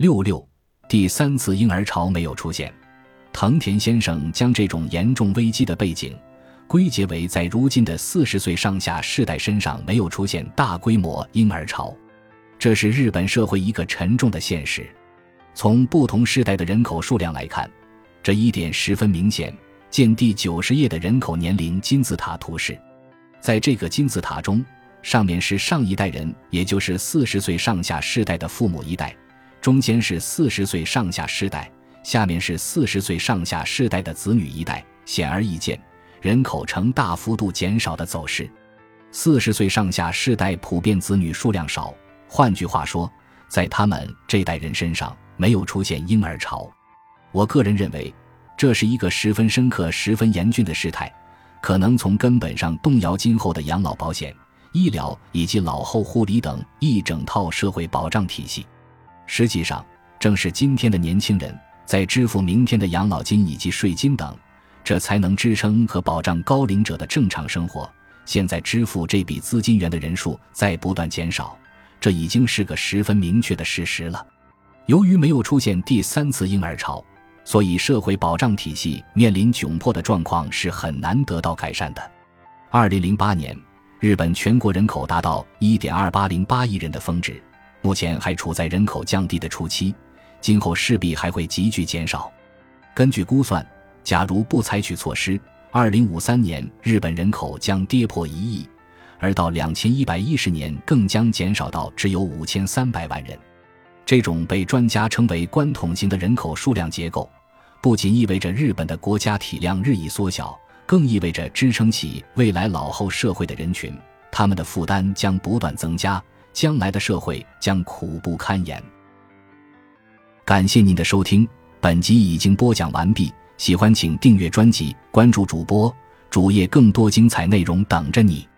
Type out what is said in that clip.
六六，第三次婴儿潮没有出现。藤田先生将这种严重危机的背景归结为在如今的四十岁上下世代身上没有出现大规模婴儿潮，这是日本社会一个沉重的现实。从不同世代的人口数量来看，这一点十分明显。见第九十页的人口年龄金字塔图示，在这个金字塔中，上面是上一代人，也就是四十岁上下世代的父母一代。中间是四十岁上下世代，下面是四十岁上下世代的子女一代。显而易见，人口呈大幅度减少的走势。四十岁上下世代普遍子女数量少，换句话说，在他们这代人身上没有出现婴儿潮。我个人认为，这是一个十分深刻、十分严峻的事态，可能从根本上动摇今后的养老保险、医疗以及老后护理等一整套社会保障体系。实际上，正是今天的年轻人在支付明天的养老金以及税金等，这才能支撑和保障高龄者的正常生活。现在支付这笔资金源的人数在不断减少，这已经是个十分明确的事实了。由于没有出现第三次婴儿潮，所以社会保障体系面临窘迫的状况是很难得到改善的。二零零八年，日本全国人口达到一点二八零八亿人的峰值。目前还处在人口降低的初期，今后势必还会急剧减少。根据估算，假如不采取措施，二零五三年日本人口将跌破一亿，而到两千一百一十年更将减少到只有五千三百万人。这种被专家称为“关桶型”的人口数量结构，不仅意味着日本的国家体量日益缩小，更意味着支撑起未来老后社会的人群，他们的负担将不断增加。将来的社会将苦不堪言。感谢您的收听，本集已经播讲完毕。喜欢请订阅专辑，关注主播主页，更多精彩内容等着你。